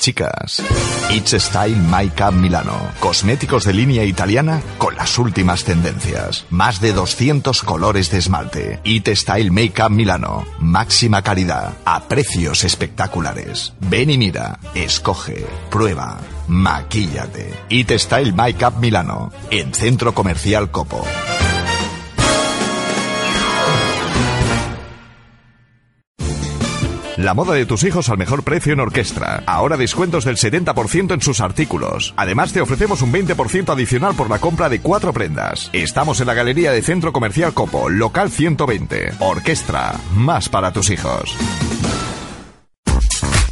Chicas, It's Style Makeup Milano. Cosméticos de línea italiana con las últimas tendencias. Más de 200 colores de esmalte. It Style Makeup Milano. Máxima calidad. A precios espectaculares. Ven y mira. Escoge. Prueba. Maquíllate. It Style Makeup Milano. En Centro Comercial Copo. La moda de tus hijos al mejor precio en orquestra. Ahora descuentos del 70% en sus artículos. Además te ofrecemos un 20% adicional por la compra de cuatro prendas. Estamos en la galería de Centro Comercial Copo, local 120. Orquestra, más para tus hijos.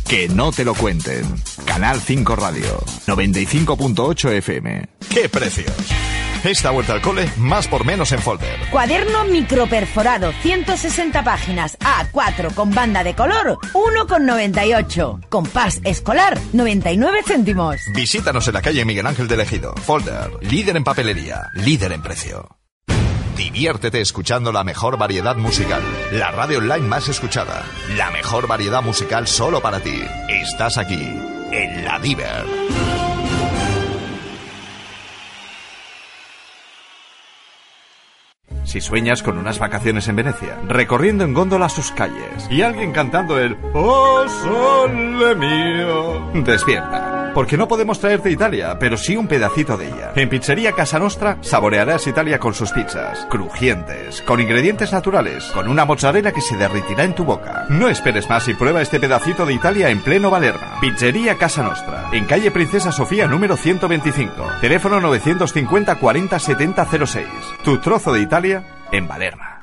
Que no te lo cuenten. Canal 5 Radio, 95.8 FM. ¿Qué precios? Esta vuelta al cole, más por menos en folder. Cuaderno microperforado, 160 páginas, A4 con banda de color, 1,98. Compás escolar, 99 céntimos. Visítanos en la calle Miguel Ángel del Ejido. Folder, líder en papelería, líder en precio. Diviértete escuchando la mejor variedad musical, la radio online más escuchada, la mejor variedad musical solo para ti. Estás aquí, en la Diver. Si sueñas con unas vacaciones en Venecia, recorriendo en góndola sus calles y alguien cantando el Oh sole mío, despierta. Porque no podemos traerte Italia, pero sí un pedacito de ella. En Pizzería Casa Nostra saborearás Italia con sus pizzas, crujientes, con ingredientes naturales, con una mozzarella que se derritirá en tu boca. No esperes más y prueba este pedacito de Italia en pleno Valerma. Pizzería Casa Nostra, en calle Princesa Sofía número 125. Teléfono 950 40 70 06. Tu trozo de Italia en Valerma.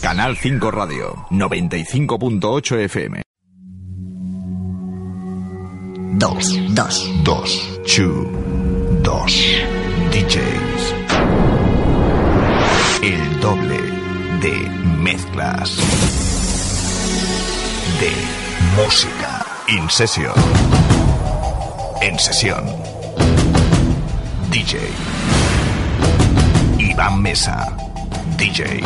Canal 5 Radio, 95.8 FM. Dos, dos, dos, two, dos, DJs. El doble de mezclas. De música. In session. En sesión. DJ. Iván Mesa. DJ.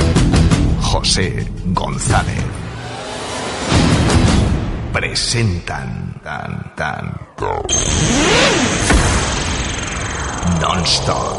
José González. Presentan tan tan non-stop.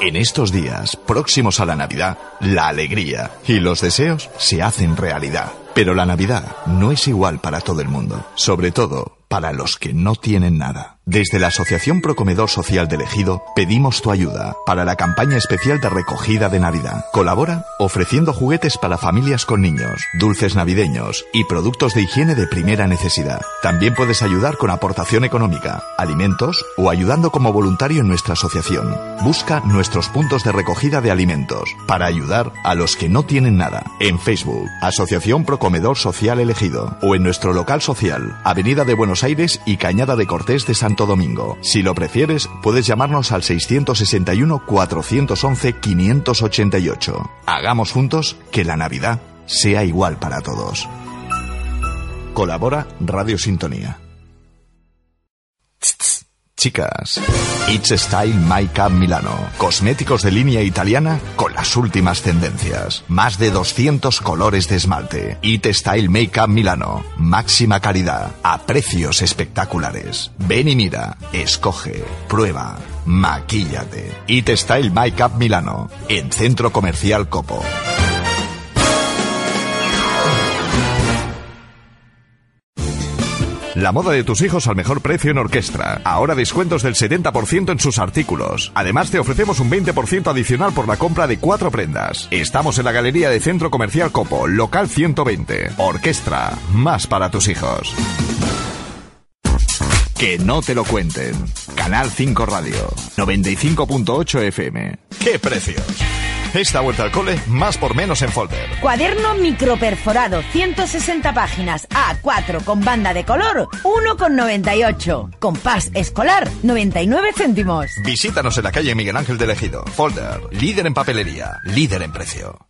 En estos días, próximos a la Navidad, la alegría y los deseos se hacen realidad. Pero la Navidad no es igual para todo el mundo, sobre todo para los que no tienen nada. Desde la Asociación Procomedor Social del Ejido pedimos tu ayuda para la campaña especial de recogida de Navidad. Colabora ofreciendo juguetes para familias con niños, dulces navideños y productos de higiene de primera necesidad. También puedes ayudar con aportación económica, alimentos o ayudando como voluntario en nuestra asociación. Busca nuestros puntos de recogida de alimentos para ayudar a los que no tienen nada en Facebook, Asociación Procomedor Social Elegido o en nuestro local social, Avenida de Buenos Aires y Cañada de Cortés de Si lo prefieres, puedes llamarnos al 661-411-588. Hagamos juntos que la Navidad sea igual para todos. Colabora Radio Sintonía. Chicas, It's Style Makeup Milano. Cosméticos de línea italiana con las últimas tendencias. Más de 200 colores de esmalte. It Style Makeup Milano. Máxima calidad. A precios espectaculares. Ven y mira. Escoge. Prueba. Maquíllate. It Style Makeup Milano. En Centro Comercial Copo. La moda de tus hijos al mejor precio en orquestra. Ahora descuentos del 70% en sus artículos. Además te ofrecemos un 20% adicional por la compra de cuatro prendas. Estamos en la galería de Centro Comercial Copo, local 120. Orquestra, más para tus hijos. Que no te lo cuenten. Canal 5 Radio, 95.8 FM. ¿Qué precios? Esta vuelta al cole, más por menos en folder. Cuaderno microperforado, 160 páginas, A4 con banda de color, 1,98. Compás escolar, 99 céntimos. Visítanos en la calle Miguel Ángel del Ejido. Folder, líder en papelería, líder en precio.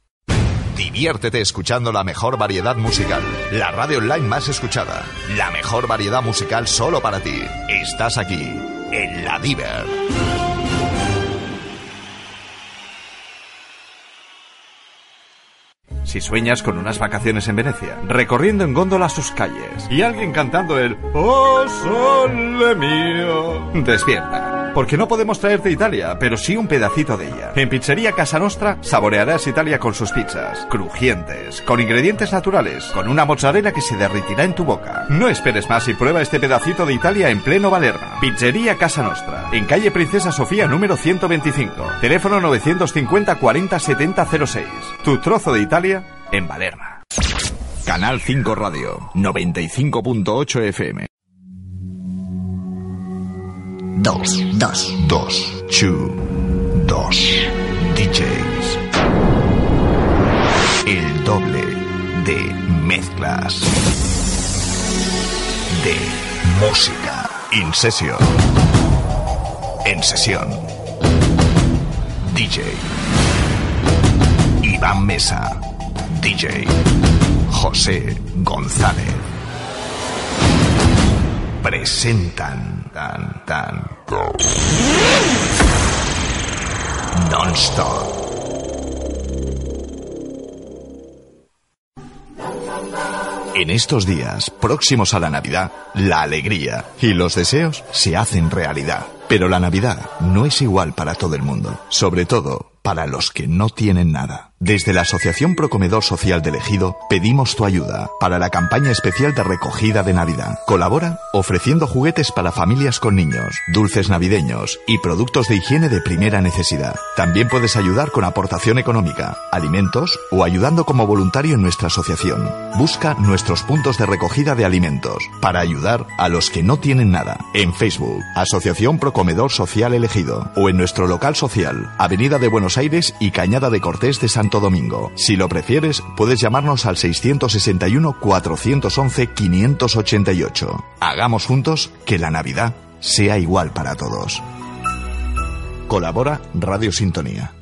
Diviértete escuchando la mejor variedad musical, la radio online más escuchada, la mejor variedad musical solo para ti. Estás aquí, en la Diver. Si sueñas con unas vacaciones en Venecia, recorriendo en góndola sus calles y alguien cantando el Oh sole mío, despierta. Porque no podemos traerte Italia, pero sí un pedacito de ella. En Pizzería Casa Nostra saborearás Italia con sus pizzas, crujientes, con ingredientes naturales, con una mozzarella que se derritirá en tu boca. No esperes más y prueba este pedacito de Italia en pleno Valerma. Pizzería Casa Nostra, en calle Princesa Sofía número 125, teléfono 950 40 70 06. Tu trozo de Italia en Valerma. Canal 5 Radio, 95.8 FM. Dos, dos. Dos, two, dos. DJs. El doble de mezclas. De música. In session. En sesión. DJ. Iván Mesa. DJ. José González. Presentan tan tan Non-stop. En estos días, próximos a la Navidad, la alegría y los deseos se hacen realidad. Pero la Navidad no es igual para todo el mundo, sobre todo para los que no tienen nada. Desde la Asociación Procomedor Social del Ejido pedimos tu ayuda para la campaña especial de recogida de Navidad. Colabora ofreciendo juguetes para familias con niños, dulces navideños y productos de higiene de primera necesidad. También puedes ayudar con aportación económica, alimentos o ayudando como voluntario en nuestra asociación. Busca nuestros puntos de recogida de alimentos para ayudar a los que no tienen nada en Facebook, Asociación Procomedor Social Elegido o en nuestro local social, Avenida de Buenos Aires y Cañada de Cortés de Santo Domingo. Si lo prefieres, puedes llamarnos al 661 411 588. Hagamos juntos que la Navidad sea igual para todos. Colabora Radio Sintonía.